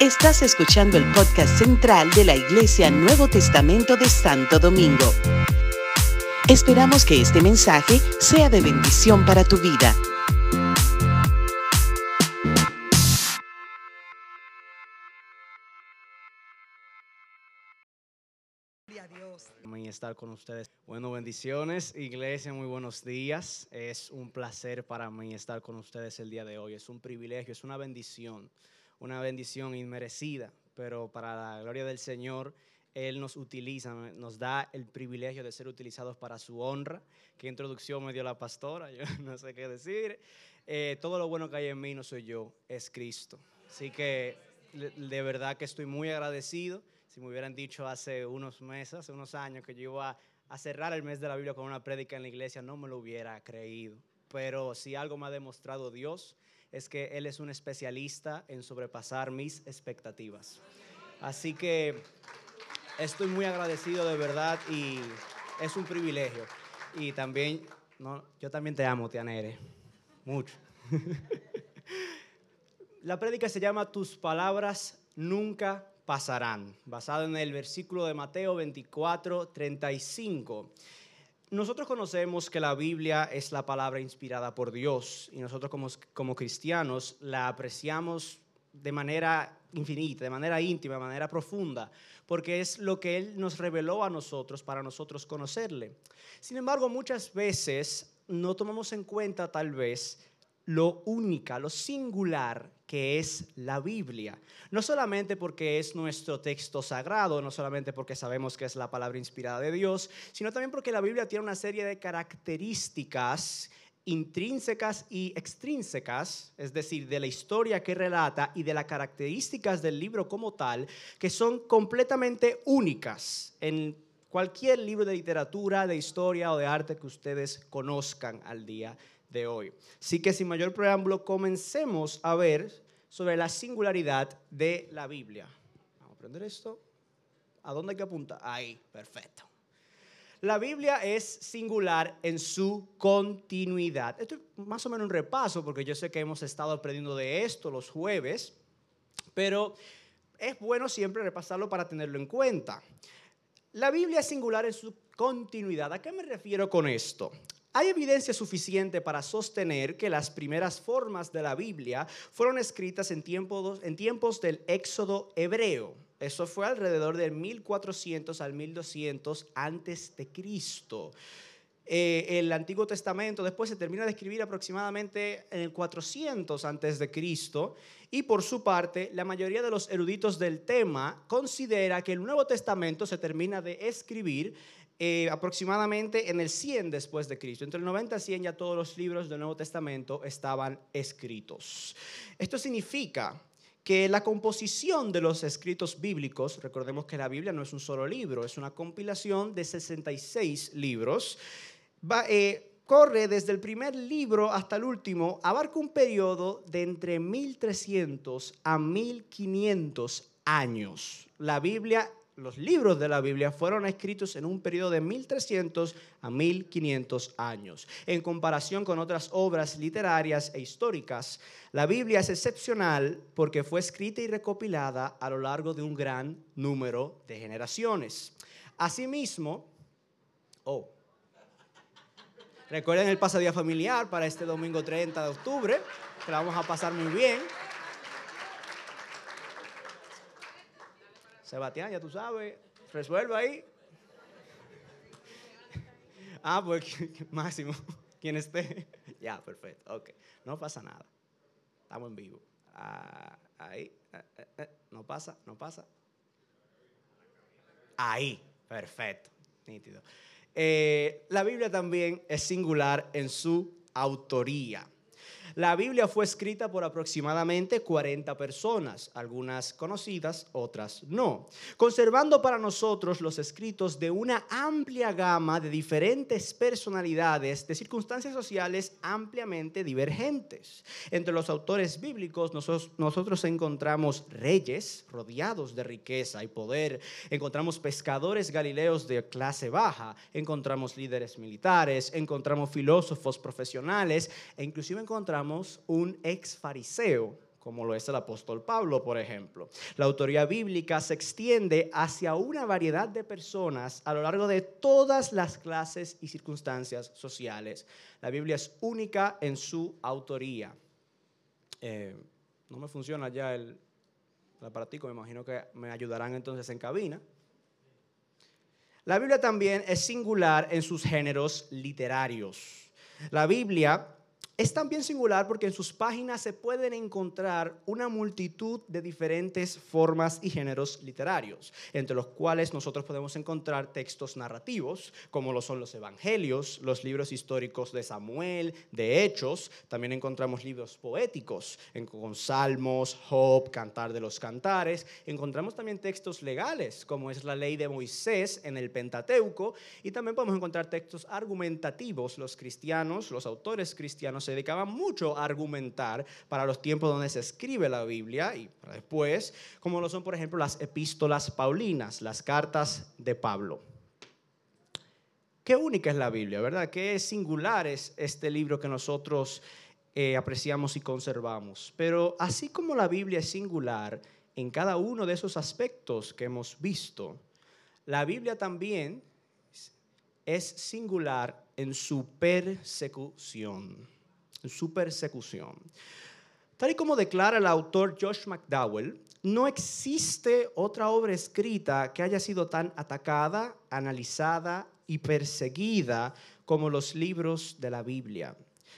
Estás escuchando el podcast central de la Iglesia Nuevo Testamento de Santo Domingo. Esperamos que este mensaje sea de bendición para tu vida. Amén, estar con ustedes. Bueno, bendiciones, iglesia, muy buenos días. Es un placer para mí estar con ustedes el día de hoy. Es un privilegio, es una bendición, una bendición inmerecida, pero para la gloria del Señor, Él nos utiliza, nos da el privilegio de ser utilizados para su honra. Qué introducción me dio la pastora, yo no sé qué decir. Eh, todo lo bueno que hay en mí no soy yo, es Cristo. Así que de verdad que estoy muy agradecido si me hubieran dicho hace unos meses, hace unos años, que yo iba a cerrar el mes de la Biblia con una prédica en la iglesia, no me lo hubiera creído. Pero si algo me ha demostrado Dios, es que Él es un especialista en sobrepasar mis expectativas. Así que estoy muy agradecido de verdad y es un privilegio. Y también, yo también te amo, Tianere, mucho. la prédica se llama Tus palabras nunca pasarán, basado en el versículo de Mateo 24, 35. Nosotros conocemos que la Biblia es la palabra inspirada por Dios y nosotros como, como cristianos la apreciamos de manera infinita, de manera íntima, de manera profunda, porque es lo que Él nos reveló a nosotros para nosotros conocerle. Sin embargo, muchas veces no tomamos en cuenta tal vez lo única, lo singular que es la Biblia. No solamente porque es nuestro texto sagrado, no solamente porque sabemos que es la palabra inspirada de Dios, sino también porque la Biblia tiene una serie de características intrínsecas y extrínsecas, es decir, de la historia que relata y de las características del libro como tal, que son completamente únicas en cualquier libro de literatura, de historia o de arte que ustedes conozcan al día hoy. Así que sin mayor preámbulo, comencemos a ver sobre la singularidad de la Biblia. Vamos a aprender esto. ¿A dónde hay que apuntar? Ahí, perfecto. La Biblia es singular en su continuidad. Esto es más o menos un repaso porque yo sé que hemos estado aprendiendo de esto los jueves, pero es bueno siempre repasarlo para tenerlo en cuenta. La Biblia es singular en su continuidad. ¿A qué me refiero con esto? Hay evidencia suficiente para sostener que las primeras formas de la Biblia fueron escritas en tiempos, del éxodo hebreo. Eso fue alrededor del 1400 al 1200 antes de Cristo. Eh, el Antiguo Testamento después se termina de escribir aproximadamente en el 400 antes de Cristo y por su parte la mayoría de los eruditos del tema considera que el Nuevo Testamento se termina de escribir eh, aproximadamente en el 100 después de Cristo. Entre el 90 y 100 ya todos los libros del Nuevo Testamento estaban escritos. Esto significa que la composición de los escritos bíblicos, recordemos que la Biblia no es un solo libro, es una compilación de 66 libros, eh, corre desde el primer libro hasta el último, abarca un periodo de entre 1300 a 1500 años. La Biblia los libros de la Biblia fueron escritos en un periodo de 1300 a 1500 años. En comparación con otras obras literarias e históricas, la Biblia es excepcional porque fue escrita y recopilada a lo largo de un gran número de generaciones. Asimismo, oh, recuerden el pasadía familiar para este domingo 30 de octubre, que la vamos a pasar muy bien. Sebastián, ya tú sabes, resuelve ahí. Ah, pues máximo, quien esté. Ya, perfecto, ok. No pasa nada. Estamos en vivo. Ah, ahí, eh, eh, eh, no pasa, no pasa. Ahí, perfecto, nítido. la Biblia también es singular en su autoría. La Biblia fue escrita por aproximadamente 40 personas, algunas conocidas, otras no, conservando para nosotros los escritos de una amplia gama de diferentes personalidades, de circunstancias sociales ampliamente divergentes. Entre los autores bíblicos nosotros, encontramos reyes rodeados de riqueza y poder, encontramos pescadores galileos de clase baja, encontramos líderes militares, encontramos filósofos profesionales e inclusive encontramos un ex fariseo como lo es el apóstol Pablo, por ejemplo. La autoría bíblica se extiende hacia una variedad de personas a lo largo de todas las clases y circunstancias sociales. La Biblia es única en su autoría. Eh, no me funciona ya el, el aparatico, me imagino que me ayudarán entonces en cabina. La Biblia también es singular en sus géneros literarios. La Biblia es también singular porque en sus páginas se pueden encontrar una multitud de diferentes formas y géneros literarios, entre los cuales nosotros podemos encontrar textos narrativos, como lo son los evangelios, los libros históricos de Samuel, de Hechos, también encontramos libros poéticos, con Salmos, Job, Cantar de los Cantares, encontramos también textos legales, como es la ley de Moisés en el Pentateuco, y también podemos encontrar textos argumentativos, los cristianos, los autores cristianos, se dedicaba mucho a argumentar para los tiempos donde se escribe la Biblia y para después, como lo son, por ejemplo, las epístolas paulinas, las cartas de Pablo. Qué única es la Biblia, ¿verdad? Qué singular es este libro que nosotros eh, apreciamos y conservamos. Pero así como la Biblia es singular en cada uno de esos aspectos que hemos visto, la Biblia también es singular en su persecución su persecución. Tal y como declara el autor Josh McDowell, no existe otra obra escrita que haya sido tan atacada, analizada y perseguida como los libros de la Biblia.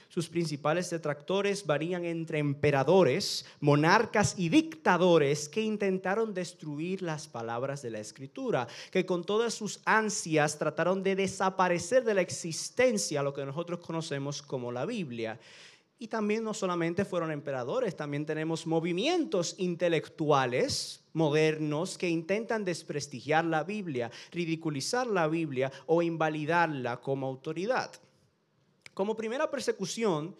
Sus principales detractores varían entre emperadores, monarcas y dictadores que intentaron destruir las palabras de la escritura, que con todas sus ansias trataron de desaparecer de la existencia lo que nosotros conocemos como la Biblia. Y también no solamente fueron emperadores, también tenemos movimientos intelectuales modernos que intentan desprestigiar la Biblia, ridiculizar la Biblia o invalidarla como autoridad. Como primera persecución,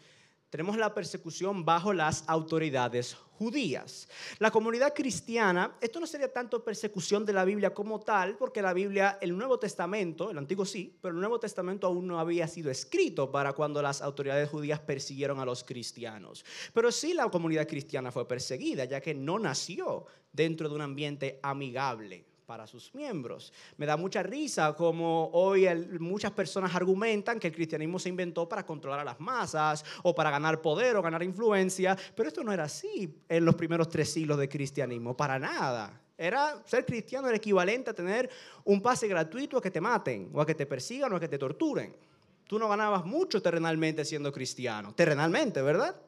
tenemos la persecución bajo las autoridades judías. La comunidad cristiana, esto no sería tanto persecución de la Biblia como tal, porque la Biblia, el Nuevo Testamento, el Antiguo sí, pero el Nuevo Testamento aún no había sido escrito para cuando las autoridades judías persiguieron a los cristianos. Pero sí la comunidad cristiana fue perseguida, ya que no nació dentro de un ambiente amigable para sus miembros. Me da mucha risa como hoy muchas personas argumentan que el cristianismo se inventó para controlar a las masas o para ganar poder o ganar influencia, pero esto no era así en los primeros tres siglos de cristianismo, para nada. Era ser cristiano era equivalente a tener un pase gratuito a que te maten o a que te persigan o a que te torturen. Tú no ganabas mucho terrenalmente siendo cristiano, terrenalmente, ¿verdad?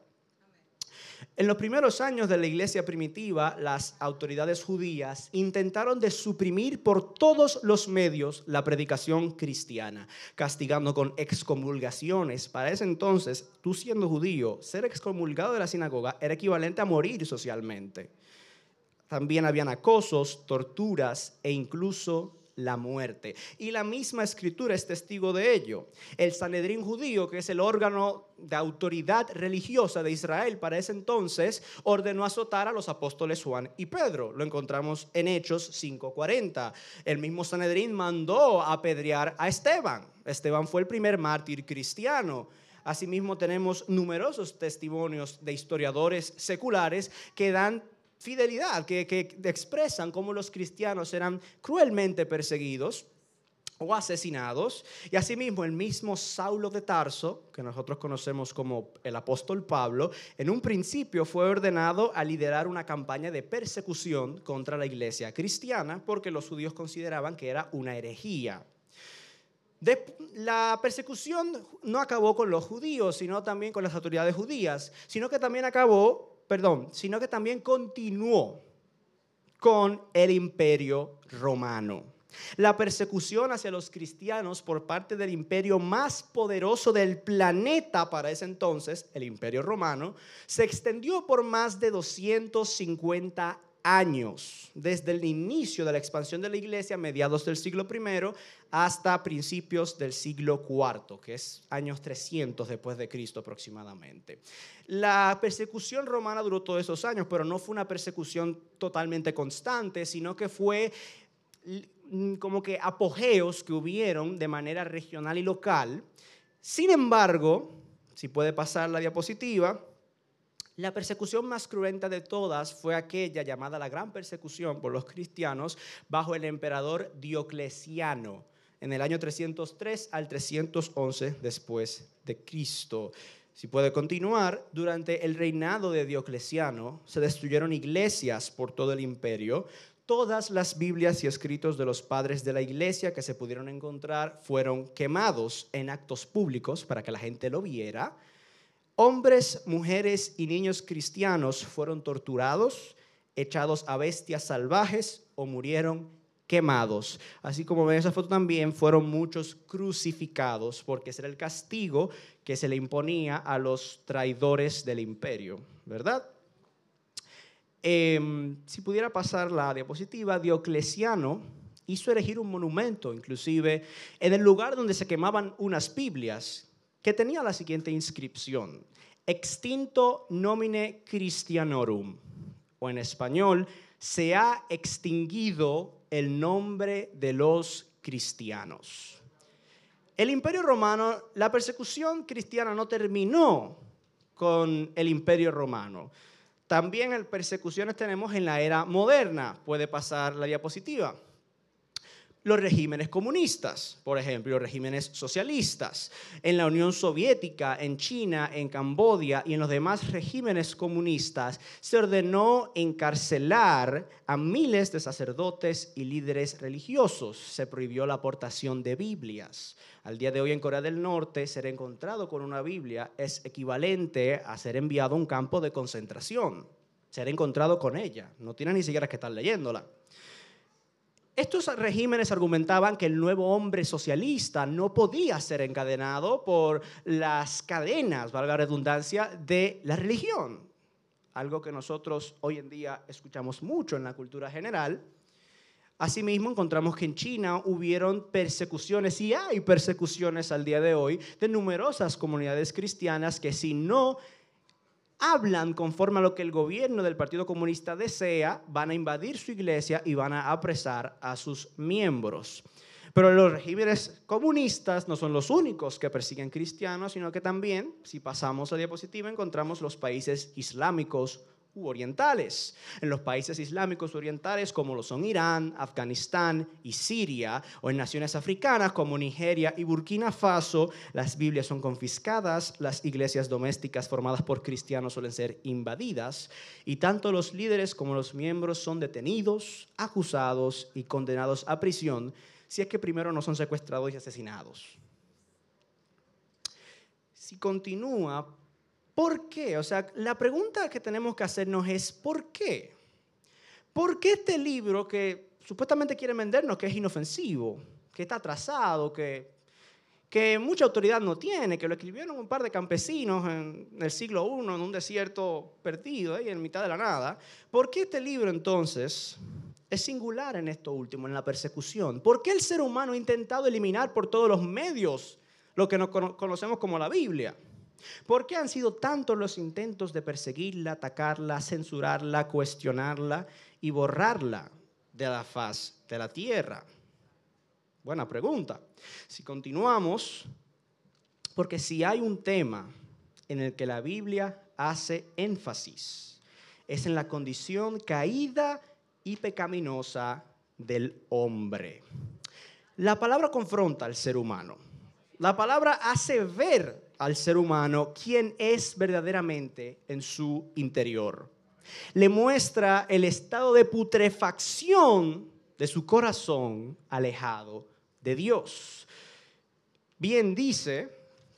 En los primeros años de la iglesia primitiva, las autoridades judías intentaron de suprimir por todos los medios la predicación cristiana, castigando con excomulgaciones. Para ese entonces, tú siendo judío, ser excomulgado de la sinagoga era equivalente a morir socialmente. También habían acosos, torturas e incluso la muerte. Y la misma escritura es testigo de ello. El Sanedrín judío, que es el órgano de autoridad religiosa de Israel para ese entonces, ordenó azotar a los apóstoles Juan y Pedro. Lo encontramos en Hechos 5:40. El mismo Sanedrín mandó apedrear a Esteban. Esteban fue el primer mártir cristiano. Asimismo tenemos numerosos testimonios de historiadores seculares que dan fidelidad, que, expresan cómo los cristianos eran cruelmente perseguidos o asesinados. Y asimismo el mismo Saulo de Tarso, que nosotros conocemos como el apóstol Pablo, en un principio fue ordenado a liderar una campaña de persecución contra la iglesia cristiana porque los judíos consideraban que era una herejía. la persecución no acabó con los judíos, sino también con las autoridades judías, sino que también acabó perdón, sino que también continuó con el imperio romano. La persecución hacia los cristianos por parte del imperio más poderoso del planeta para ese entonces, el imperio romano, se extendió por más de 250 años, desde el inicio de la expansión de la iglesia, mediados del siglo I, hasta principios del siglo IV, que es años 300 después de Cristo aproximadamente. La persecución romana duró todos esos años, pero no fue una persecución totalmente constante, sino que fue como que apogeos que hubieron de manera regional y local. Sin embargo, si puede pasar la diapositiva, La persecución más cruenta de todas fue aquella llamada la gran persecución por los cristianos bajo el emperador Diocleciano en el año 303 al 311 después de Cristo. Si puede continuar, durante el reinado de Diocleciano se destruyeron iglesias por todo el imperio. Todas las Biblias y escritos de los padres de la iglesia que se pudieron encontrar fueron quemados en actos públicos para que la gente lo viera. Hombres, mujeres y niños cristianos fueron torturados, echados a bestias salvajes o murieron quemados. Así como ven esa foto también, fueron muchos crucificados, porque ese era el castigo que se le imponía a los traidores del imperio, ¿verdad? Em, si pudiera pasar la diapositiva, Diocleciano hizo erigir un monumento, inclusive en el lugar donde se quemaban unas Biblias, que tenía la siguiente inscripción, extinto nomine Christianorum, o en español, se ha extinguido el nombre de los cristianos. El imperio romano, la persecución cristiana no terminó con el imperio romano. También persecuciones tenemos en la era moderna. Puede pasar la diapositiva los regímenes comunistas, por ejemplo, los regímenes socialistas. En la Unión Soviética, en China, en Camboya y en los demás regímenes comunistas se ordenó encarcelar a miles de sacerdotes y líderes religiosos. Se prohibió la aportación de Biblias. Al día de hoy en Corea del Norte, ser encontrado con una Biblia es equivalente a ser enviado a un campo de concentración. Ser encontrado con ella. No tiene ni siquiera que estar leyéndola. Estos regímenes argumentaban que el nuevo hombre socialista no podía ser encadenado por las cadenas, valga la redundancia, de la religión. Algo que nosotros hoy en día escuchamos mucho en la cultura general. Asimismo, encontramos que en China hubieron persecuciones y hay persecuciones al día de hoy de numerosas comunidades cristianas que si no hablan conforme a lo que el gobierno del Partido Comunista desea, van a invadir su iglesia y van a apresar a sus miembros. Pero los regímenes comunistas no son los únicos que persiguen cristianos, sino que también, si pasamos a diapositiva, encontramos los países islámicos orientales. En los países islámicos orientales como lo son Irán, Afganistán y Siria, o en naciones africanas como Nigeria y Burkina Faso, las Biblias son confiscadas, las iglesias domésticas formadas por cristianos suelen ser invadidas, y tanto los líderes como los miembros son detenidos, acusados y condenados a prisión si es que primero no son secuestrados y asesinados. Si continúa, ¿Por qué? O sea, la pregunta que tenemos que hacernos es ¿por qué? ¿Por qué este libro que supuestamente quiere vendernos que es inofensivo, que está atrasado, que, que mucha autoridad no tiene, que lo escribieron un par de campesinos en el siglo I en un desierto perdido, ahí en mitad de la nada? ¿Por qué este libro entonces es singular en esto último, en la persecución? ¿Por qué el ser humano ha intentado eliminar por todos los medios lo que nos conocemos como la Biblia? ¿Por qué han sido tantos los intentos de perseguirla, atacarla, censurarla, cuestionarla y borrarla de la faz de la tierra? Buena pregunta. Si continuamos, porque si hay un tema en el que la Biblia hace énfasis, es en la condición caída y pecaminosa del hombre. La palabra confronta al ser humano. La palabra hace ver al ser humano quién es verdaderamente en su interior. Le muestra el estado de putrefacción de su corazón alejado de Dios. Bien dice,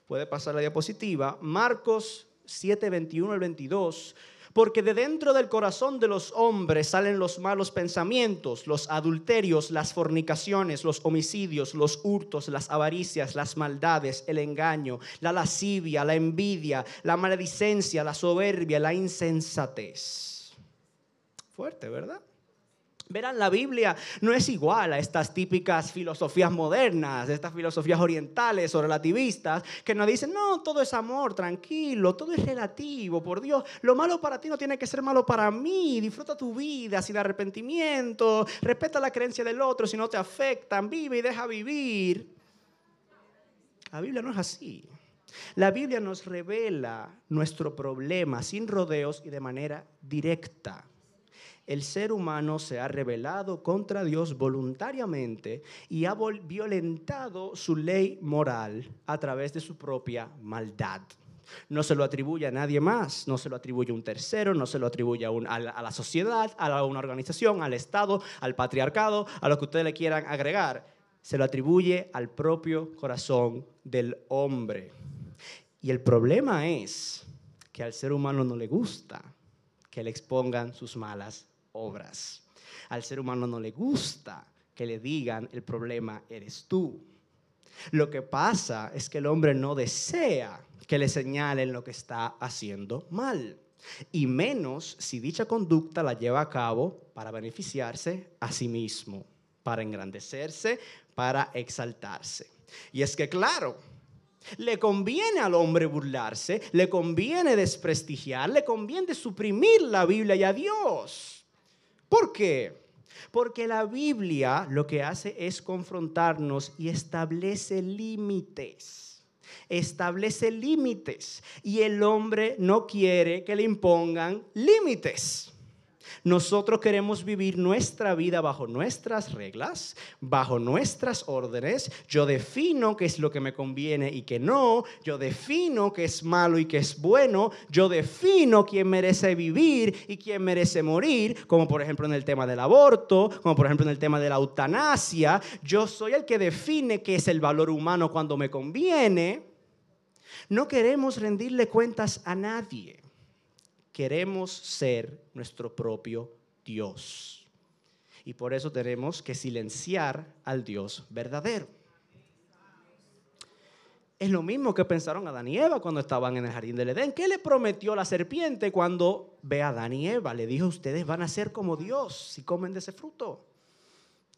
puede pasar la diapositiva, Marcos 7, 21 al 22, porque de dentro del corazón de los hombres salen los malos pensamientos, los adulterios, las fornicaciones, los homicidios, los hurtos, las avaricias, las maldades, el engaño, la lascivia, la envidia, la maledicencia, la soberbia, la insensatez. Fuerte, ¿verdad? Verán, la Biblia no es igual a estas típicas filosofías modernas, estas filosofías orientales o relativistas que nos dicen, no, todo es amor, tranquilo, todo es relativo, por Dios, lo malo para ti no tiene que ser malo para mí, disfruta tu vida sin arrepentimiento, respeta la creencia del otro si no te afectan, vive y deja vivir. La Biblia no es así. La Biblia nos revela nuestro problema sin rodeos y de manera directa. El ser humano se ha rebelado contra Dios voluntariamente y ha violentado su ley moral a través de su propia maldad. No se lo atribuye a nadie más, no se lo atribuye a un tercero, no se lo atribuye a, a, la, sociedad, a una organización, al Estado, al patriarcado, a lo que ustedes le quieran agregar. Se lo atribuye al propio corazón del hombre. Y el problema es que al ser humano no le gusta que le expongan sus malas obras. Al ser humano no le gusta que le digan el problema eres tú. Lo que pasa es que el hombre no desea que le señalen lo que está haciendo mal. Y menos si dicha conducta la lleva a cabo para beneficiarse a sí mismo, para engrandecerse, para exaltarse. Y es que claro, le conviene al hombre burlarse, le conviene desprestigiar, le conviene suprimir la Biblia y a Dios. ¿Por qué? Porque la Biblia lo que hace es confrontarnos y establece límites. Establece límites. Y el hombre no quiere que le impongan límites. Nosotros queremos vivir nuestra vida bajo nuestras reglas, bajo nuestras órdenes. Yo defino qué es lo que me conviene y qué no. Yo defino qué es malo y qué es bueno. Yo defino quién merece vivir y quién merece morir, como por ejemplo en el tema del aborto, como por ejemplo en el tema de la eutanasia. Yo soy el que define qué es el valor humano cuando me conviene. No queremos rendirle cuentas a nadie queremos ser nuestro propio Dios. Y por eso tenemos que silenciar al Dios verdadero. Es lo mismo que pensaron Adán y Eva cuando estaban en el jardín del Edén. ¿Qué le prometió la serpiente cuando ve a Adán y Eva? Le dijo, ustedes van a ser como Dios si comen de ese fruto.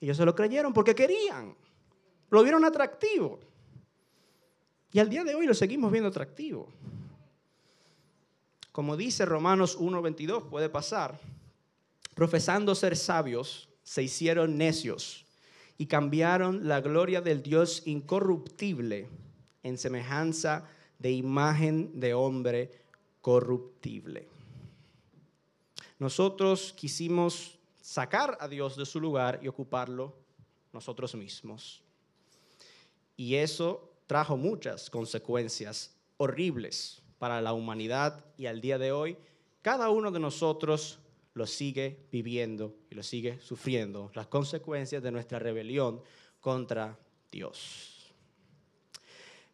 Y ellos se lo creyeron porque querían. Lo vieron atractivo. Y al día de hoy lo seguimos viendo atractivo. Como dice Romanos 1.22, puede pasar. Profesando ser sabios, se hicieron necios y cambiaron la gloria del Dios incorruptible en semejanza de imagen de hombre corruptible. Nosotros quisimos sacar a Dios de su lugar y ocuparlo nosotros mismos. Y eso trajo muchas consecuencias horribles para la humanidad y al día de hoy, cada uno de nosotros lo sigue viviendo y lo sigue sufriendo, las consecuencias de nuestra rebelión contra Dios.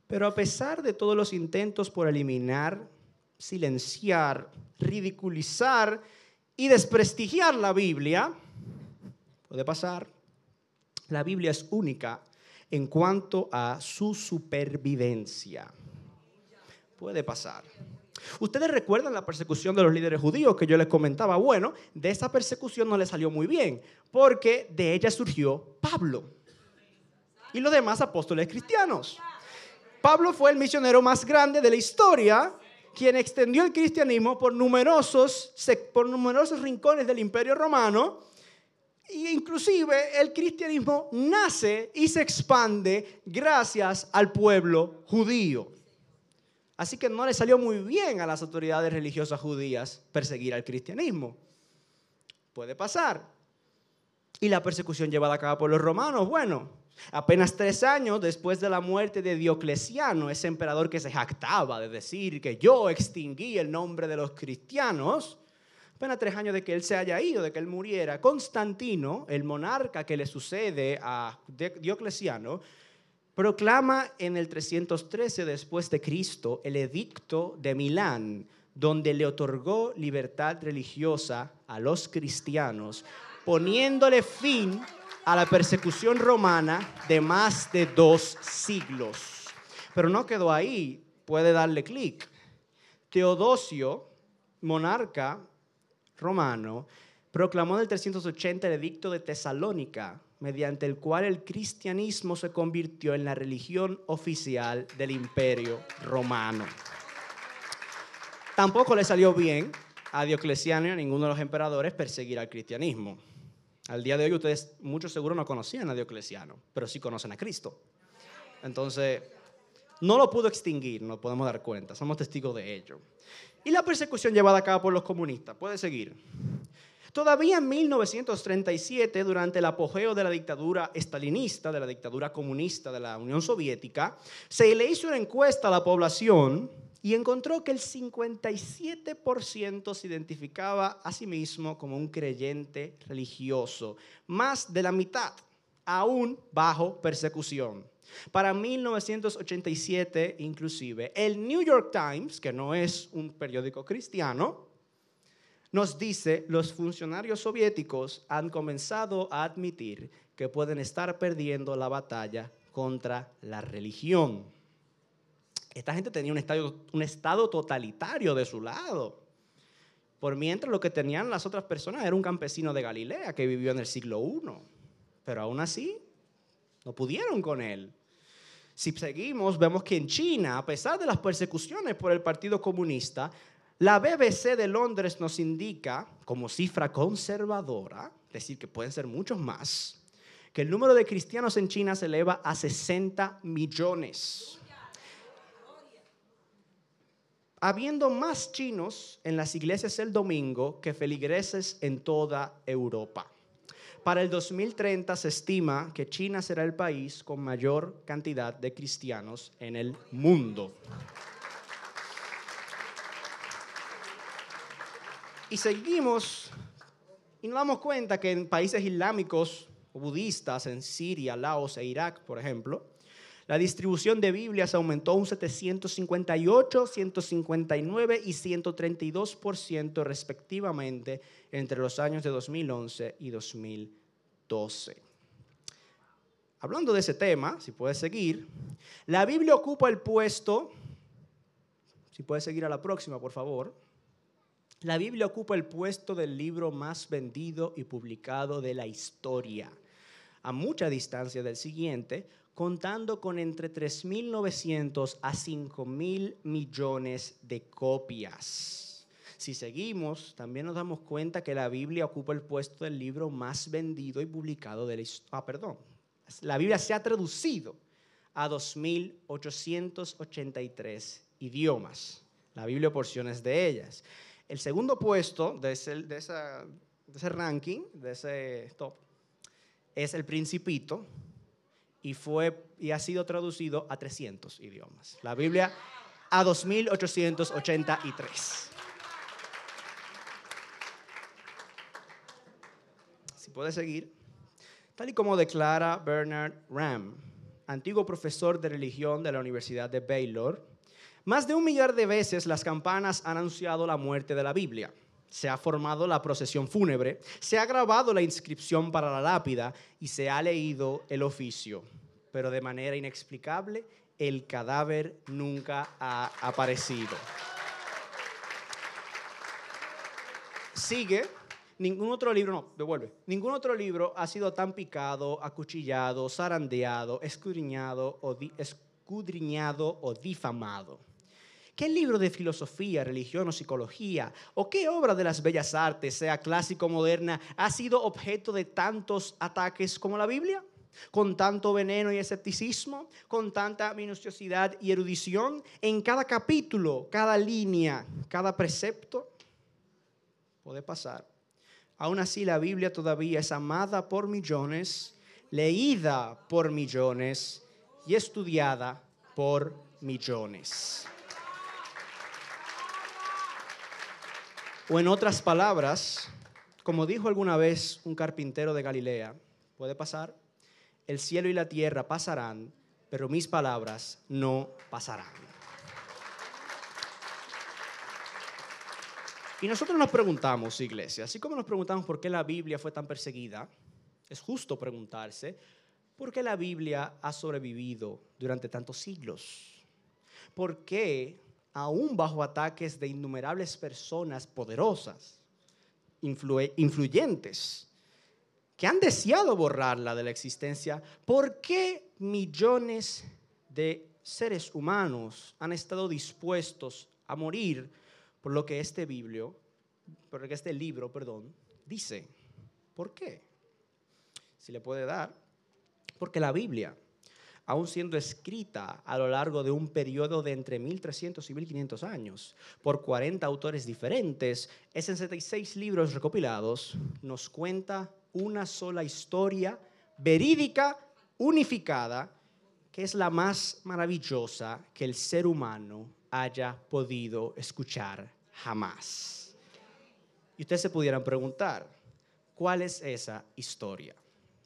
Pero a pesar de todos los intentos por eliminar, silenciar, ridiculizar y desprestigiar la Biblia, puede pasar, la Biblia es única en cuanto a su supervivencia puede pasar. Ustedes recuerdan la persecución de los líderes judíos que yo les comentaba. Bueno, de esa persecución no le salió muy bien, porque de ella surgió Pablo y los demás apóstoles cristianos. Pablo fue el misionero más grande de la historia, quien extendió el cristianismo por numerosos, por numerosos rincones del imperio romano. E inclusive el cristianismo nace y se expande gracias al pueblo judío. Así que no le salió muy bien a las autoridades religiosas judías perseguir al cristianismo. Puede pasar. Y la persecución llevada a cabo por los romanos, bueno, apenas tres años después de la muerte de Diocleciano, ese emperador que se jactaba de decir que yo extinguí el nombre de los cristianos, apenas tres años de que él se haya ido, de que él muriera, Constantino, el monarca que le sucede a Diocleciano, proclama en el 313 después de Cristo el edicto de Milán, donde le otorgó libertad religiosa a los cristianos, poniéndole fin a la persecución romana de más de dos siglos. Pero no quedó ahí, puede darle clic. Teodosio, monarca romano, proclamó en el 380 el edicto de Tesalónica, mediante el cual el cristianismo se convirtió en la religión oficial del imperio romano. Tampoco le salió bien a Diocleciano y a ninguno de los emperadores perseguir al cristianismo. Al día de hoy ustedes muchos seguro no conocían a Diocleciano, pero sí conocen a Cristo. Entonces, No lo pudo extinguir, nos podemos dar cuenta, somos testigos de ello. Y la persecución llevada a cabo por los comunistas, puede seguir. Todavía en 1937, durante el apogeo de la dictadura estalinista, de la dictadura comunista de la Unión Soviética, se le hizo una encuesta a la población y encontró que el 57% se identificaba a sí mismo como un creyente religioso, más de la mitad, aún bajo persecución. Para 1987, inclusive, el New York Times, que no es un periódico cristiano, nos dice, los funcionarios soviéticos han comenzado a admitir que pueden estar perdiendo la batalla contra la religión. Esta gente tenía un estado, un estado totalitario de su lado. Por mientras lo que tenían las otras personas era un campesino de Galilea que vivió en el siglo I. Pero aún así, no pudieron con él. Si seguimos, vemos que en China, a pesar de las persecuciones por el Partido Comunista, la BBC de Londres nos indica, como cifra conservadora, es decir, que pueden ser muchos más, que el número de cristianos en China se eleva a 60 millones. Habiendo más chinos en las iglesias el domingo que feligreses en toda Europa. Para el 2030 se estima que China será el país con mayor cantidad de cristianos en el mundo. Y seguimos y nos damos cuenta que en países islámicos budistas, en Siria, Laos e Irak, por ejemplo, la distribución de Biblias aumentó un 758, 159 y 132% respectivamente entre los años de 2011 y 2012. Hablando de ese tema, si puedes seguir, la Biblia ocupa el puesto, si puedes seguir a la próxima, por favor. La Biblia ocupa el puesto del libro más vendido y publicado de la historia, a mucha distancia del siguiente, contando con entre 3.900 a 5.000 millones de copias. Si seguimos, también nos damos cuenta que la Biblia ocupa el puesto del libro más vendido y publicado de la historia. Ah, perdón. La Biblia se ha traducido a 2.883 idiomas. La Biblia porciones de ellas. El segundo puesto de ese, de ese ranking, de ese top, es el Principito, y, fue, y ha sido traducido a 300 idiomas. La Biblia a 2883. Si puede seguir. Tal y como declara Bernard Ram, antiguo profesor de religión de la Universidad de Baylor, más de un millar de veces las campanas han anunciado la muerte de la Biblia se ha formado la procesión fúnebre, se ha grabado la inscripción para la lápida y se ha leído el oficio. Pero de manera inexplicable, el cadáver nunca ha aparecido. Sigue, ningún otro libro, no, devuelve, ningún otro libro ha sido tan picado, acuchillado, zarandeado, escudriñado o, escudriñado o difamado. ¿Qué libro de filosofía, religión o psicología o qué obra de las bellas artes, sea clásico o moderna, ha sido objeto de tantos ataques como la Biblia? Con tanto veneno y escepticismo, con tanta minuciosidad y erudición, en cada capítulo, cada línea, cada precepto, puede pasar. Aún así, la Biblia todavía es amada por millones, leída por millones y estudiada por millones. O en otras palabras, como dijo alguna vez un carpintero de Galilea, puede pasar, el cielo y la tierra pasarán, pero mis palabras no pasarán. Y nosotros nos preguntamos, iglesia, así como nos preguntamos por qué la Biblia fue tan perseguida, es justo preguntarse por qué la Biblia ha sobrevivido durante tantos siglos. ¿Por qué aún bajo ataques de innumerables personas poderosas, influyentes, que han deseado borrarla de la existencia, ¿por qué millones de seres humanos han estado dispuestos a morir por lo que este este libro, perdón, dice? ¿Por qué? Si le puede dar, porque la Biblia aún siendo escrita a lo largo de un periodo de entre 1300 y 1500 años por 40 autores diferentes, es en 76 libros recopilados, nos cuenta una sola historia verídica, unificada, que es la más maravillosa que el ser humano haya podido escuchar jamás. Y ustedes se pudieran preguntar, ¿cuál es esa historia?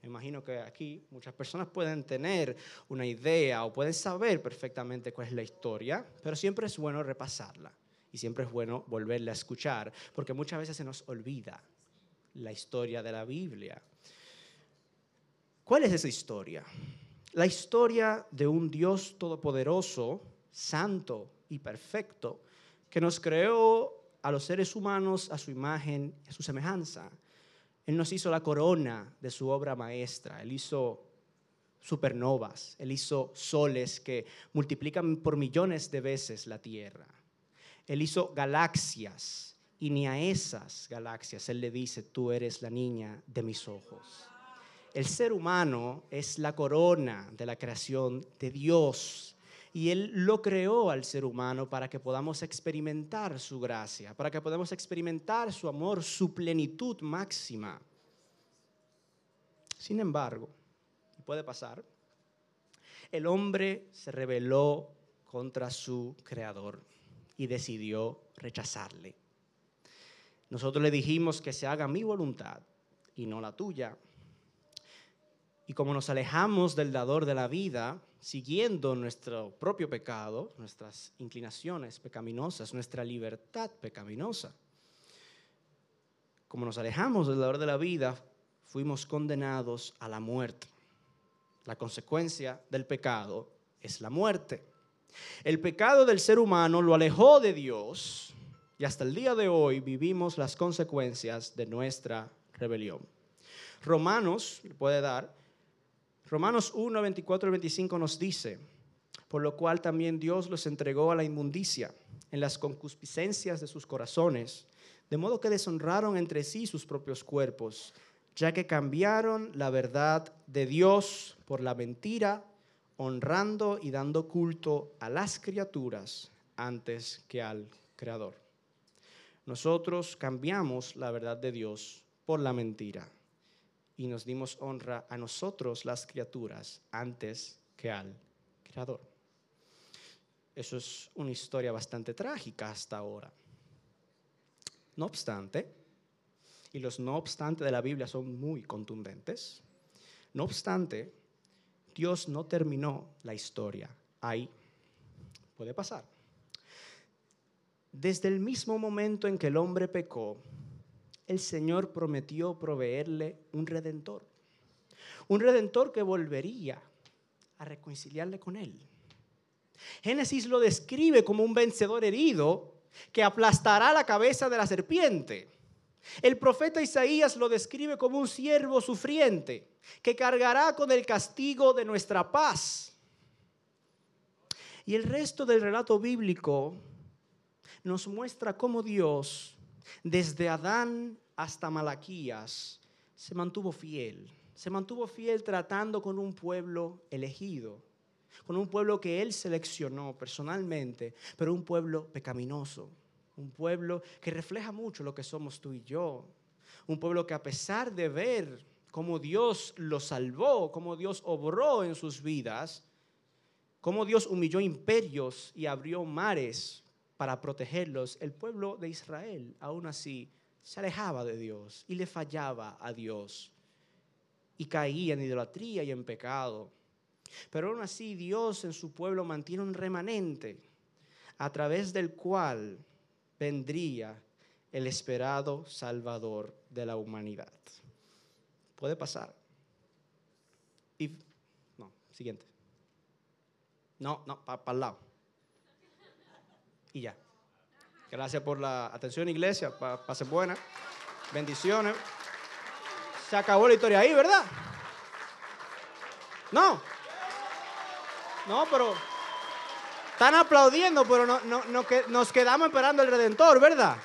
Imagino que aquí muchas personas pueden tener una idea o pueden saber perfectamente cuál es la historia, pero siempre es bueno repasarla y siempre es bueno volverla a escuchar, porque muchas veces se nos olvida la historia de la Biblia. ¿Cuál es esa historia? La historia de un Dios todopoderoso, santo y perfecto, que nos creó a los seres humanos a su imagen y a su semejanza. Él nos hizo la corona de su obra maestra. Él hizo supernovas, él hizo soles que multiplican por millones de veces la Tierra. Él hizo galaxias y ni a esas galaxias él le dice, tú eres la niña de mis ojos. El ser humano es la corona de la creación de Dios y Él lo creó al ser humano para que podamos experimentar su gracia, para que podamos experimentar su amor, su plenitud máxima. Sin embargo, puede pasar, el hombre se rebeló contra su creador y decidió rechazarle. Nosotros le dijimos que se haga mi voluntad y no la tuya. Y como nos alejamos del dador de la vida, siguiendo nuestro propio pecado, nuestras inclinaciones pecaminosas, nuestra libertad pecaminosa, como nos alejamos del dador de la vida, fuimos condenados a la muerte. La consecuencia del pecado es la muerte. El pecado del ser humano lo alejó de Dios y hasta el día de hoy vivimos las consecuencias de nuestra rebelión. Romanos puede dar Romanos 1, 24 y 25 nos dice, por lo cual también Dios los entregó a la inmundicia en las concupiscencias de sus corazones, de modo que deshonraron entre sí sus propios cuerpos, ya que cambiaron la verdad de Dios por la mentira, honrando y dando culto a las criaturas antes que al Creador. Nosotros cambiamos la verdad de Dios por la mentira y nos dimos honra a nosotros las criaturas antes que al Creador. Eso es una historia bastante trágica hasta ahora. No obstante, y los no obstante de la Biblia son muy contundentes, no obstante, Dios no terminó la historia ahí. Puede pasar. Desde el mismo momento en que el hombre pecó, el Señor prometió proveerle un redentor. Un redentor que volvería a reconciliarle con él. Génesis lo describe como un vencedor herido que aplastará la cabeza de la serpiente. El profeta Isaías lo describe como un siervo sufriente que cargará con el castigo de nuestra paz. Y el resto del relato bíblico nos muestra cómo Dios desde Adán hasta Malaquías, se mantuvo fiel. Se mantuvo fiel tratando con un pueblo elegido, con un pueblo que él seleccionó personalmente, pero un pueblo pecaminoso, un pueblo que refleja mucho lo que somos tú y yo, un pueblo que a pesar de ver cómo Dios lo salvó, cómo Dios obró en sus vidas, cómo Dios humilló imperios y abrió mares para protegerlos, el pueblo de Israel aún así se alejaba de Dios y le fallaba a Dios y caía en idolatría y en pecado. Pero aún así Dios en su pueblo mantiene un remanente a través del cual vendría el esperado Salvador de la humanidad. Puede pasar. Y, no, siguiente. No, no, para el lado y ya. Gracias por la atención, iglesia. Pase buena. Bendiciones. Se acabó la historia ahí, ¿verdad? No. No, pero están aplaudiendo, pero no, no, no, nos quedamos esperando el Redentor, ¿verdad?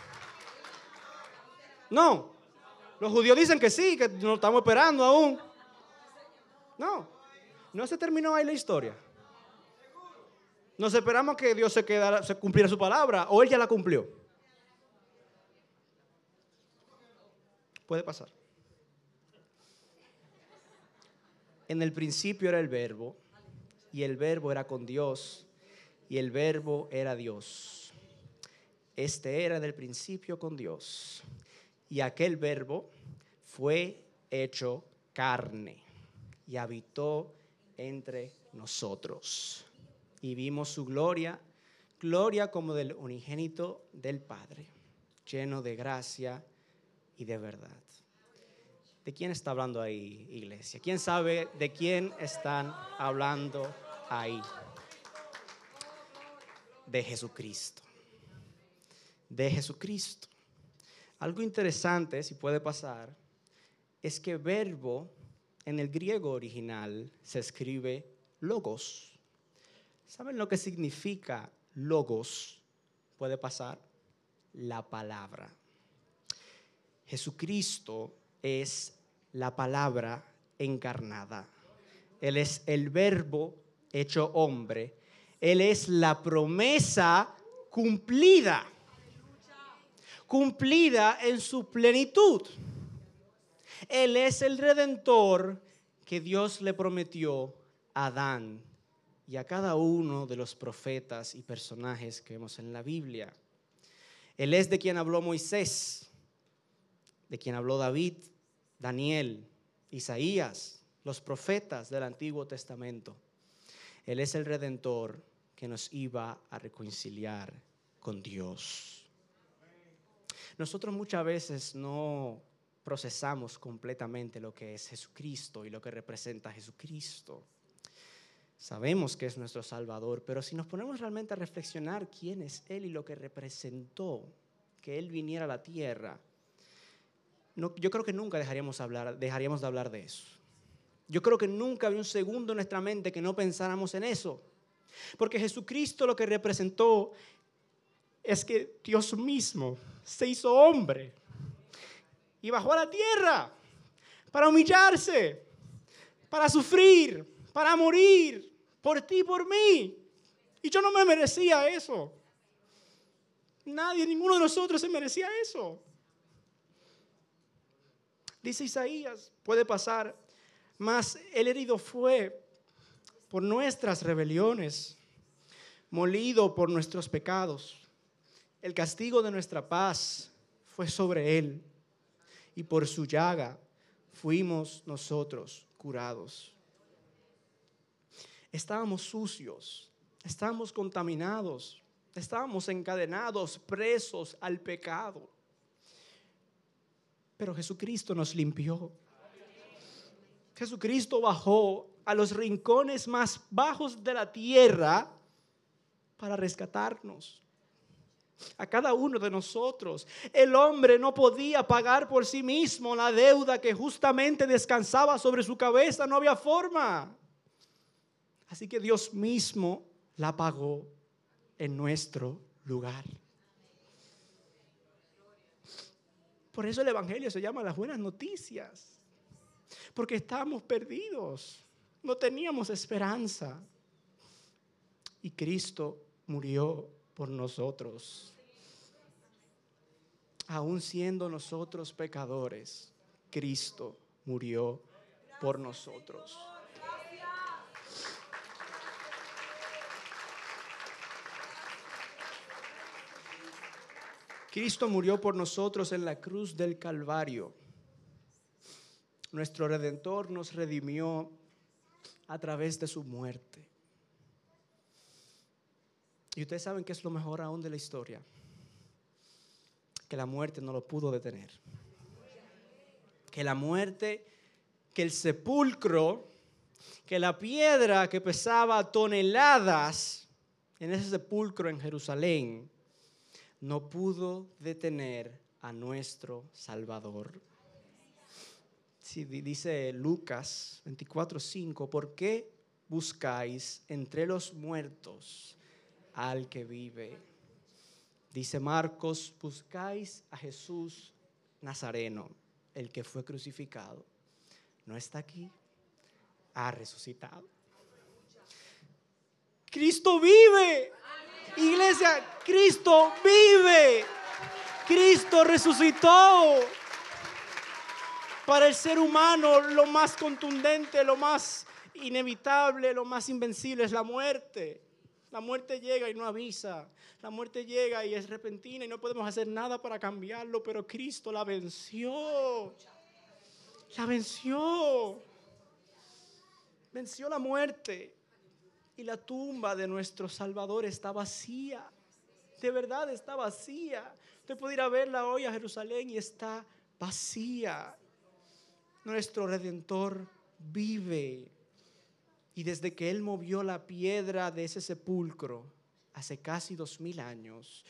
No. Los judíos dicen que sí, que nos estamos esperando aún. No. No se terminó ahí la historia. Nos esperamos que Dios se, quedara, se cumpliera su palabra o Él ya la cumplió. Puede pasar. En el principio era el verbo y el verbo era con Dios y el verbo era Dios. Este era en el principio con Dios y aquel verbo fue hecho carne y habitó entre nosotros y vimos su gloria, gloria como del unigénito del Padre, lleno de gracia y de verdad. ¿De quién está hablando ahí, iglesia? ¿Quién sabe de quién están hablando ahí? De Jesucristo. De Jesucristo. Algo interesante, si puede pasar, es que verbo en el griego original se escribe logos. ¿Saben lo que significa logos? Puede pasar la palabra. Jesucristo es la palabra encarnada. Él es el verbo hecho hombre. Él es la promesa cumplida. Cumplida en su plenitud. Él es el redentor que Dios le prometió a Adán y a cada uno de los profetas y personajes que vemos en la Biblia. Él es de quien habló Moisés, de quien habló David, Daniel, Isaías, los profetas del Antiguo Testamento. Él es el redentor que nos iba a reconciliar con Dios. Nosotros muchas veces no procesamos completamente lo que es Jesucristo y lo que representa Jesucristo. Sabemos que es nuestro Salvador, pero si nos ponemos realmente a reflexionar quién es Él y lo que representó que Él viniera a la tierra, yo creo que nunca dejaríamos, hablar, dejaríamos de hablar de eso. Yo creo que nunca había un segundo en nuestra mente que no pensáramos en eso. Porque Jesucristo lo que representó es que Dios mismo se hizo hombre y bajó a la tierra para humillarse, para sufrir, para morir por ti, por mí. Y yo no me merecía eso. Nadie, ninguno de nosotros se merecía eso. Dice Isaías, puede pasar, mas el herido fue por nuestras rebeliones, molido por nuestros pecados. El castigo de nuestra paz fue sobre él, y por su llaga fuimos nosotros curados. Estábamos sucios, estábamos contaminados, estábamos encadenados, presos al pecado. Pero Jesucristo nos limpió. Jesucristo bajó a los rincones más bajos de la tierra para rescatarnos. A cada uno de nosotros. El hombre no podía pagar por sí mismo la deuda que justamente descansaba sobre su cabeza. No había forma. Así que Dios mismo la pagó en nuestro lugar. Por eso el Evangelio se llama las buenas noticias. Porque estábamos perdidos, no teníamos esperanza. Y Cristo murió por nosotros. Aún siendo nosotros pecadores, Cristo murió por nosotros. Cristo murió por nosotros en la cruz del Calvario. Nuestro redentor nos redimió a través de su muerte. Y ustedes saben que es lo mejor aún de la historia, que la muerte no lo pudo detener. Que la muerte, que el sepulcro, que la piedra que pesaba toneladas en ese sepulcro en Jerusalén, no pudo detener a nuestro Salvador. Si dice Lucas 24:5, ¿por qué buscáis entre los muertos al que vive? Dice Marcos, buscáis a Jesús Nazareno, el que fue crucificado. No está aquí, ha resucitado. Cristo vive. Iglesia, Cristo vive. Cristo resucitó. Para el ser humano lo más contundente, lo más inevitable, lo más invencible es la muerte. La muerte llega y no avisa. La muerte llega y es repentina y no podemos hacer nada para cambiarlo, pero Cristo la venció. La venció. Venció la muerte. Y la tumba de nuestro Salvador está vacía. De verdad está vacía. Usted puede ir a verla hoy a Jerusalén y está vacía. Nuestro Redentor vive. Y desde que Él movió la piedra de ese sepulcro hace casi dos mil años,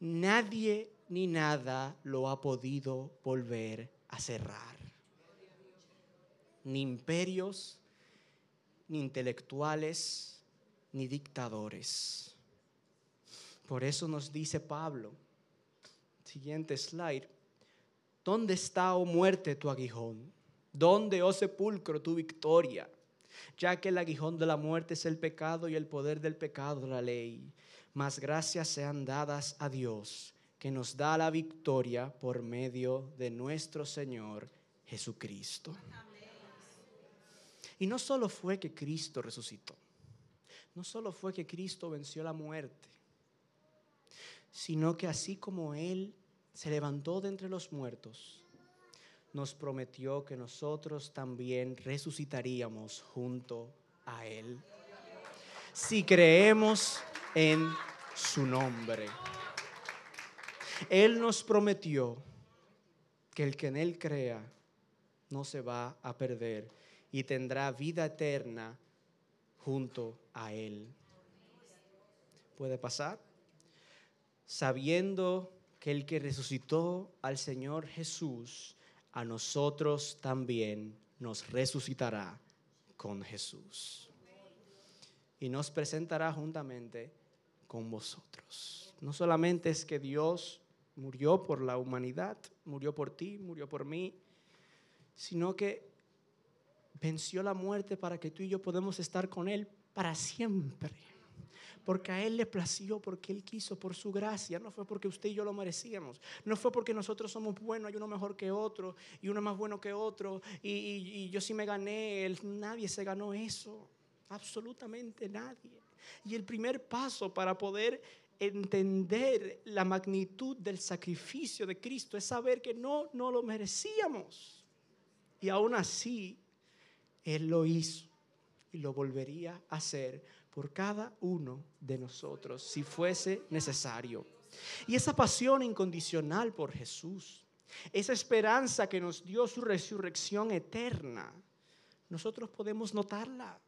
nadie ni nada lo ha podido volver a cerrar. Ni imperios, ni intelectuales, ni dictadores. Por eso nos dice Pablo, siguiente slide, ¿dónde está, oh muerte, tu aguijón? ¿Dónde, oh sepulcro, tu victoria? Ya que el aguijón de la muerte es el pecado y el poder del pecado la ley. Mas gracias sean dadas a Dios, que nos da la victoria por medio de nuestro Señor Jesucristo. Y no solo fue que Cristo resucitó, no solo fue que Cristo venció la muerte, sino que así como Él se levantó de entre los muertos, nos prometió que nosotros también resucitaríamos junto a Él. Si creemos en su nombre. Él nos prometió que el que en Él crea no se va a perder y tendrá vida eterna junto a Él. ¿Puede pasar? Sabiendo que el que resucitó al Señor Jesús a nosotros también nos resucitará con Jesús. Y nos presentará juntamente con vosotros. No solamente es que Dios murió por la humanidad, murió por ti, murió por mí, sino que venció la muerte para que tú y yo podamos estar con Él para siempre porque a Él le plació, porque Él quiso, por su gracia. No fue porque usted y yo lo merecíamos. No fue porque nosotros somos buenos, hay uno mejor que otro y uno más bueno que otro. Y, yo sí me gané, nadie se ganó eso. Absolutamente nadie. Y el primer paso para poder entender la magnitud del sacrificio de Cristo es saber que no, no lo merecíamos. Y aún así, Él lo hizo y lo volvería a hacer por cada uno de nosotros si fuese necesario. Y esa pasión incondicional por Jesús, esa esperanza que nos dio su resurrección eterna, nosotros podemos notarla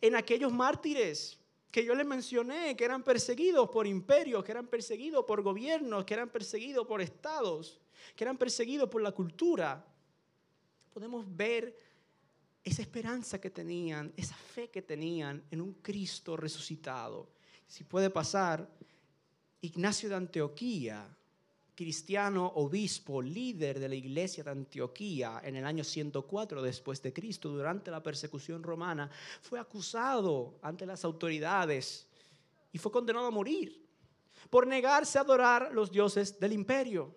en aquellos mártires que yo les mencioné, que eran perseguidos por imperios, que eran perseguidos por gobiernos, que eran perseguidos por estados, que eran perseguidos por la cultura. Podemos ver esa esperanza que tenían, esa fe que tenían en un Cristo resucitado. Si puede pasar, Ignacio de Antioquía, cristiano, obispo, líder de la iglesia de Antioquía en el año 104 después de Cristo, durante la persecución romana, fue acusado ante las autoridades y fue condenado a morir por negarse a adorar los dioses del imperio.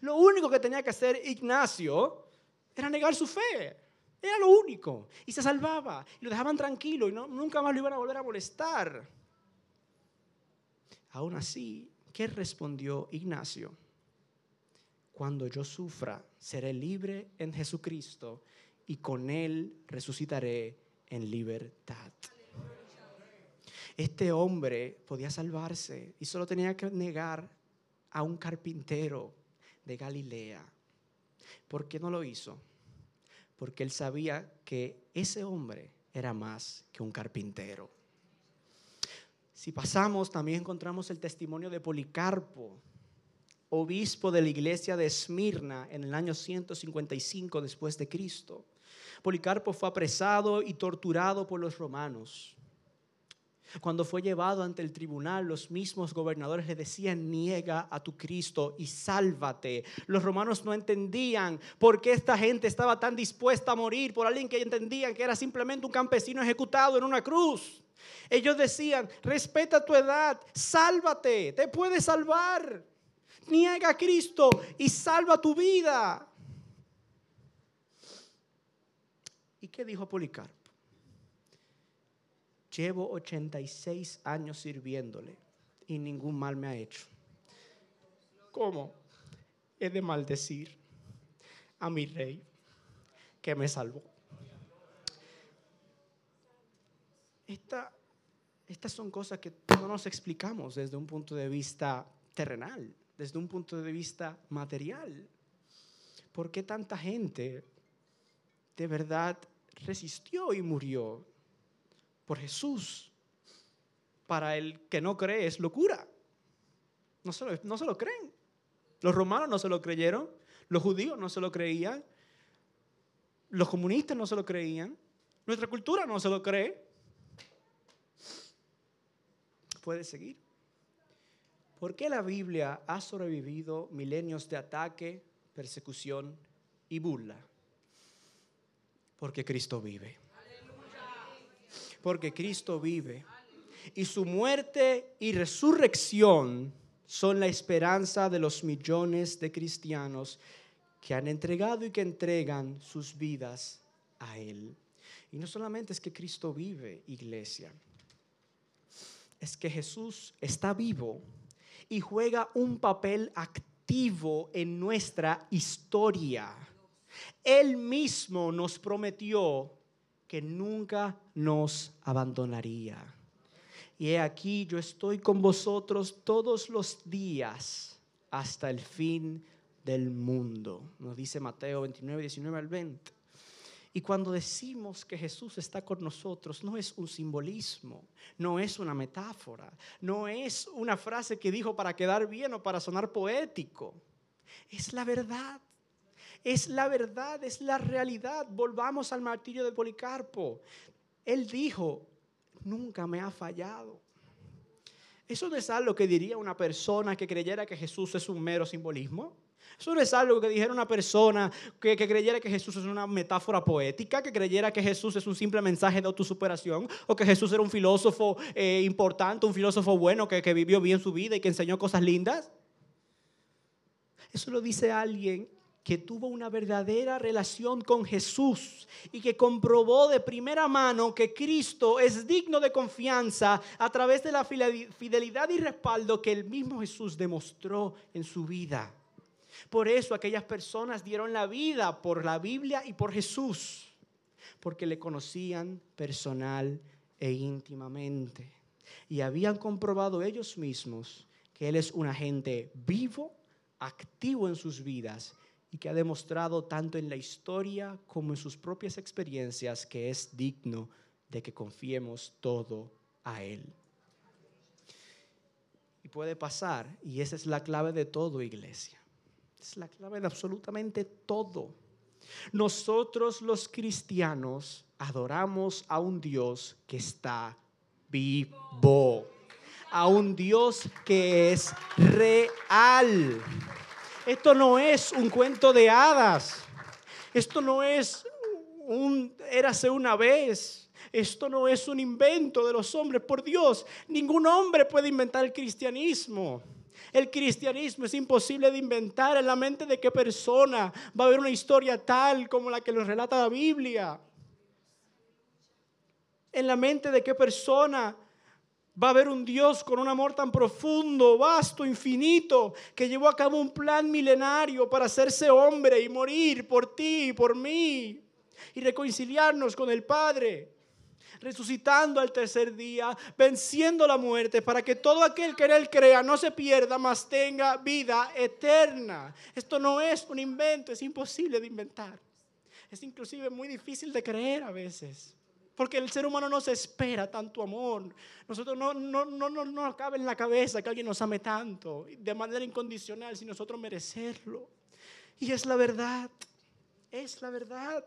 Lo único que tenía que hacer Ignacio era negar su fe. Era lo único. Y se salvaba. Y lo dejaban tranquilo y no, nunca más lo iban a volver a molestar. Aún así, ¿qué respondió Ignacio? Cuando yo sufra, seré libre en Jesucristo y con Él resucitaré en libertad. Este hombre podía salvarse y solo tenía que negar a un carpintero de Galilea. ¿Por qué no lo hizo? Porque él sabía que ese hombre era más que un carpintero. Si pasamos, también encontramos el testimonio de Policarpo, obispo de la iglesia de Esmirna en el año 155 después de Cristo. Policarpo fue apresado y torturado por los romanos. Cuando fue llevado ante el tribunal, los mismos gobernadores le decían, niega a tu Cristo y sálvate. Los romanos no entendían por qué esta gente estaba tan dispuesta a morir por alguien que entendían que era simplemente un campesino ejecutado en una cruz. Ellos decían, respeta tu edad, sálvate, te puedes salvar. Niega a Cristo y salva tu vida. ¿Y qué dijo Policarpo? Llevo 86 años sirviéndole y ningún mal me ha hecho. ¿Cómo? He de maldecir a mi rey que me salvó. estas son cosas que no nos explicamos desde un punto de vista terrenal, desde un punto de vista material. ¿Por qué tanta gente de verdad resistió y murió por Jesús? Para el que no cree es locura. No se, lo, no se lo creen. Los romanos no se lo creyeron, los judíos no se lo creían, los comunistas no se lo creían, nuestra cultura no se lo cree. Puede seguir. ¿Por qué la Biblia ha sobrevivido milenios de ataque, persecución y burla? Porque Cristo vive. Porque Cristo vive. Y su muerte y resurrección son la esperanza de los millones de cristianos que han entregado y que entregan sus vidas a Él. Y no solamente es que Cristo vive, iglesia es que Jesús está vivo y juega un papel activo en nuestra historia. Él mismo nos prometió que nunca nos abandonaría. Y he aquí, yo estoy con vosotros todos los días hasta el fin del mundo. Nos dice Mateo 29, 19 al 20. Y cuando decimos que Jesús está con nosotros, no es un simbolismo, no es una metáfora, no es una frase que dijo para quedar bien o para sonar poético. Es la verdad. Es la verdad, es la realidad. Volvamos al martirio de Policarpo. Él dijo, nunca me ha fallado. Eso no es algo que diría una persona que creyera que Jesús es un mero simbolismo. Eso no es algo que dijera una persona que, creyera que Jesús es una metáfora poética, que creyera que Jesús es un simple mensaje de autosuperación, o que Jesús era un filósofo eh, importante, un filósofo bueno que, que vivió bien su vida y que enseñó cosas lindas. Eso lo dice alguien que tuvo una verdadera relación con Jesús y que comprobó de primera mano que Cristo es digno de confianza a través de la fidelidad y respaldo que el mismo Jesús demostró en su vida. Por eso aquellas personas dieron la vida por la Biblia y por Jesús, porque le conocían personal e íntimamente. Y habían comprobado ellos mismos que Él es un agente vivo, activo en sus vidas y que ha demostrado tanto en la historia como en sus propias experiencias que es digno de que confiemos todo a Él. Y puede pasar, y esa es la clave de todo, iglesia es la clave de absolutamente todo. Nosotros los cristianos adoramos a un Dios que está vivo, a un Dios que es real. Esto no es un cuento de hadas. Esto no es un érase una vez. Esto no es un invento de los hombres. Por Dios, ningún hombre puede inventar el cristianismo. El cristianismo es imposible de inventar en la mente de qué persona va a haber una historia tal como la que nos relata la Biblia. En la mente de qué persona va a haber un Dios con un amor tan profundo, vasto, infinito, que llevó a cabo un plan milenario para hacerse hombre y morir por ti y por mí y reconciliarnos con el Padre resucitando al tercer día, venciendo la muerte, para que todo aquel que en él crea no se pierda, mas tenga vida eterna. Esto no es un invento, es imposible de inventar. Es inclusive muy difícil de creer a veces. Porque el ser humano no se espera tanto amor. Nosotros no, no, no, no, no nos cabe en la cabeza que alguien nos ame tanto, de manera incondicional, sin nosotros merecerlo. Y es la verdad, es la verdad.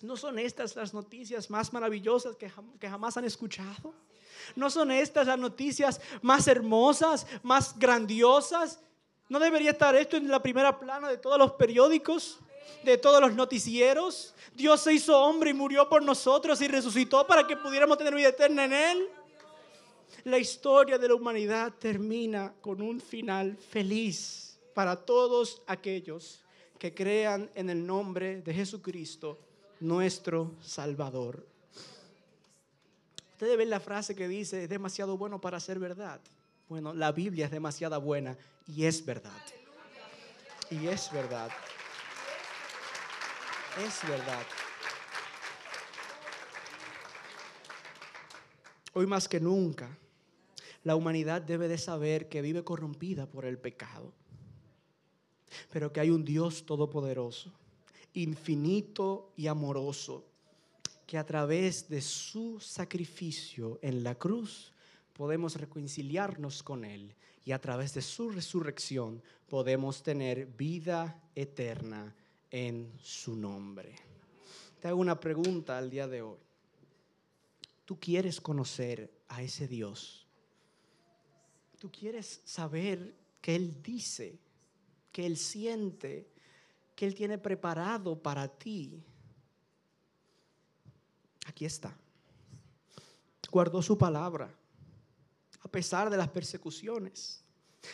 ¿No son estas las noticias más maravillosas que, jamás han escuchado? ¿No son estas las noticias más hermosas, más grandiosas? ¿No debería estar esto en la primera plana de todos los periódicos? De todos los noticieros. Dios se hizo hombre y murió por nosotros y resucitó para que pudiéramos tener vida eterna en Él. La historia de la humanidad termina con un final feliz para todos aquellos que crean en el nombre de Jesucristo, nuestro Salvador. Ustedes ven la frase que dice, es demasiado bueno para ser verdad. Bueno, la Biblia es demasiado buena y es verdad. Y es verdad. Es verdad. Hoy más que nunca, la humanidad debe de saber que vive corrompida por el pecado, pero que hay un Dios todopoderoso, infinito y amoroso, que a través de su sacrificio en la cruz podemos reconciliarnos con Él y a través de su resurrección podemos tener vida eterna en su nombre. Te hago una pregunta al día de hoy. ¿Tú quieres conocer a ese Dios? ¿Tú quieres saber qué Él dice, qué Él siente, qué Él tiene preparado para ti? Aquí está. Guardó su palabra a pesar de las persecuciones,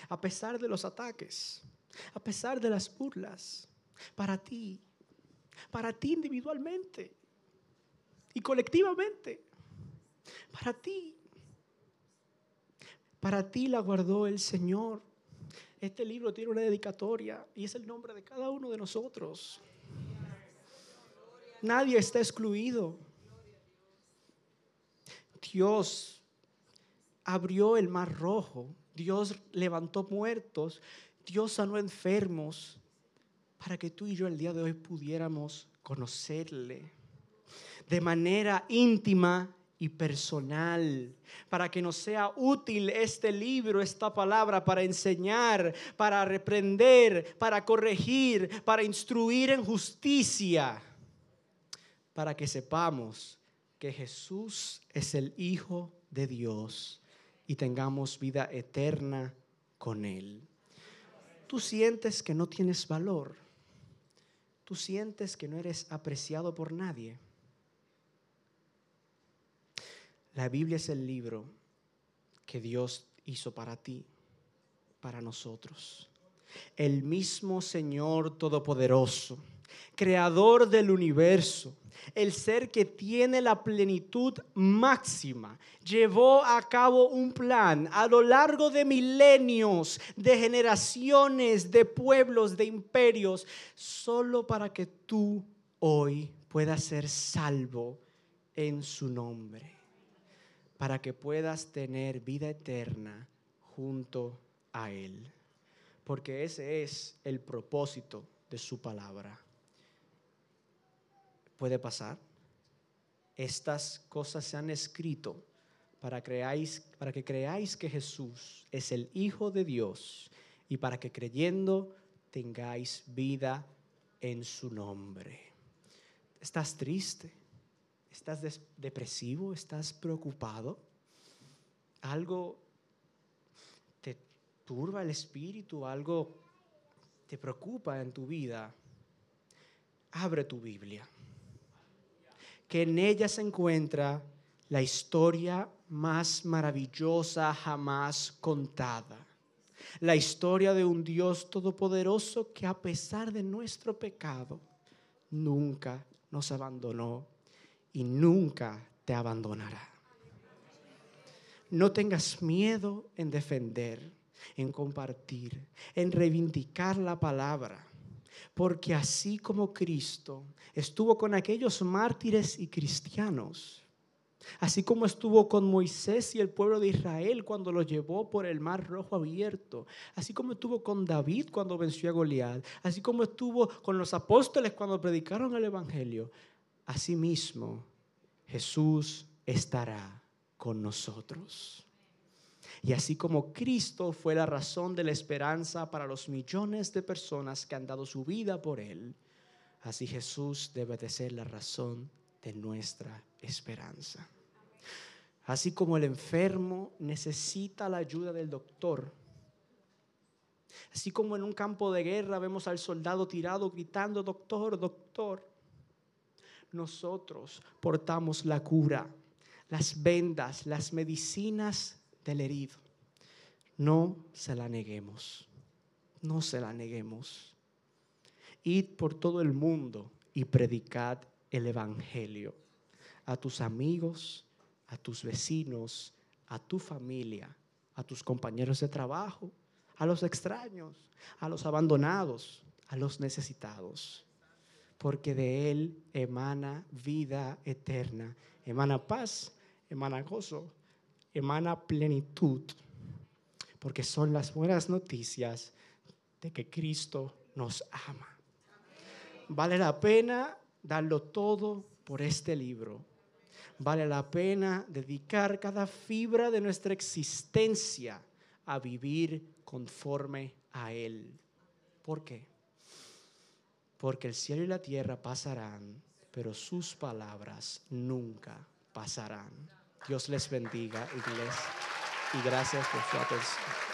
a pesar de los ataques, a pesar de las burlas, para ti, para ti individualmente y colectivamente, para ti. Para ti la guardó el Señor. Este libro tiene una dedicatoria y es el nombre de cada uno de nosotros. Nadie está excluido. Dios abrió el mar rojo, Dios levantó muertos, Dios sanó enfermos, para que tú y yo el día de hoy pudiéramos conocerle de manera íntima y personal, para que nos sea útil este libro, esta palabra, para enseñar, para reprender, para corregir, para instruir en justicia, para que sepamos que Jesús es el Hijo de Dios y tengamos vida eterna con Él. Tú sientes que no tienes valor, tú sientes que no eres apreciado por nadie. La Biblia es el libro que Dios hizo para ti, para nosotros. El mismo Señor Todopoderoso creador del universo, el ser que tiene la plenitud máxima, llevó a cabo un plan a lo largo de milenios, de generaciones, de pueblos, de imperios, solo para que tú hoy puedas ser salvo en su nombre, para que puedas tener vida eterna junto a Él, porque ese es el propósito de su palabra puede pasar. Estas cosas se han escrito para, creáis, para que creáis que Jesús es el Hijo de Dios y para que creyendo tengáis vida en su nombre. ¿Estás triste? ¿Estás depresivo? ¿Estás preocupado? ¿Algo te turba el espíritu? ¿Algo te preocupa en tu vida? Abre tu Biblia que en ella se encuentra la historia más maravillosa jamás contada. La historia de un Dios todopoderoso que a pesar de nuestro pecado, nunca nos abandonó y nunca te abandonará. No tengas miedo en defender, en compartir, en reivindicar la palabra porque así como Cristo estuvo con aquellos mártires y cristianos, así como estuvo con Moisés y el pueblo de Israel cuando lo llevó por el mar rojo abierto, así como estuvo con David cuando venció a Goliat, así como estuvo con los apóstoles cuando predicaron el Evangelio, así mismo Jesús estará con nosotros. Y así como Cristo fue la razón de la esperanza para los millones de personas que han dado su vida por Él, así Jesús debe de ser la razón de nuestra esperanza. Así como el enfermo necesita la ayuda del doctor, Así como en un campo de guerra vemos al soldado tirado gritando, doctor, doctor. Nosotros portamos la cura, las vendas, las medicinas del herido. No se la neguemos, no se la neguemos. Id por todo el mundo y predicad el Evangelio a tus amigos, a tus vecinos, a tu familia, a tus compañeros de trabajo, a los extraños, a los abandonados, a los necesitados. Porque de Él emana vida eterna, emana paz, emana gozo, emana plenitud. Porque son las buenas noticias de que Cristo nos ama. Vale la pena darlo todo por este libro. Vale la pena dedicar cada fibra de nuestra existencia a vivir conforme a Él. ¿Por qué? Porque el cielo y la tierra pasarán, pero sus palabras nunca pasarán. Dios les bendiga, iglesia, y gracias por su atención.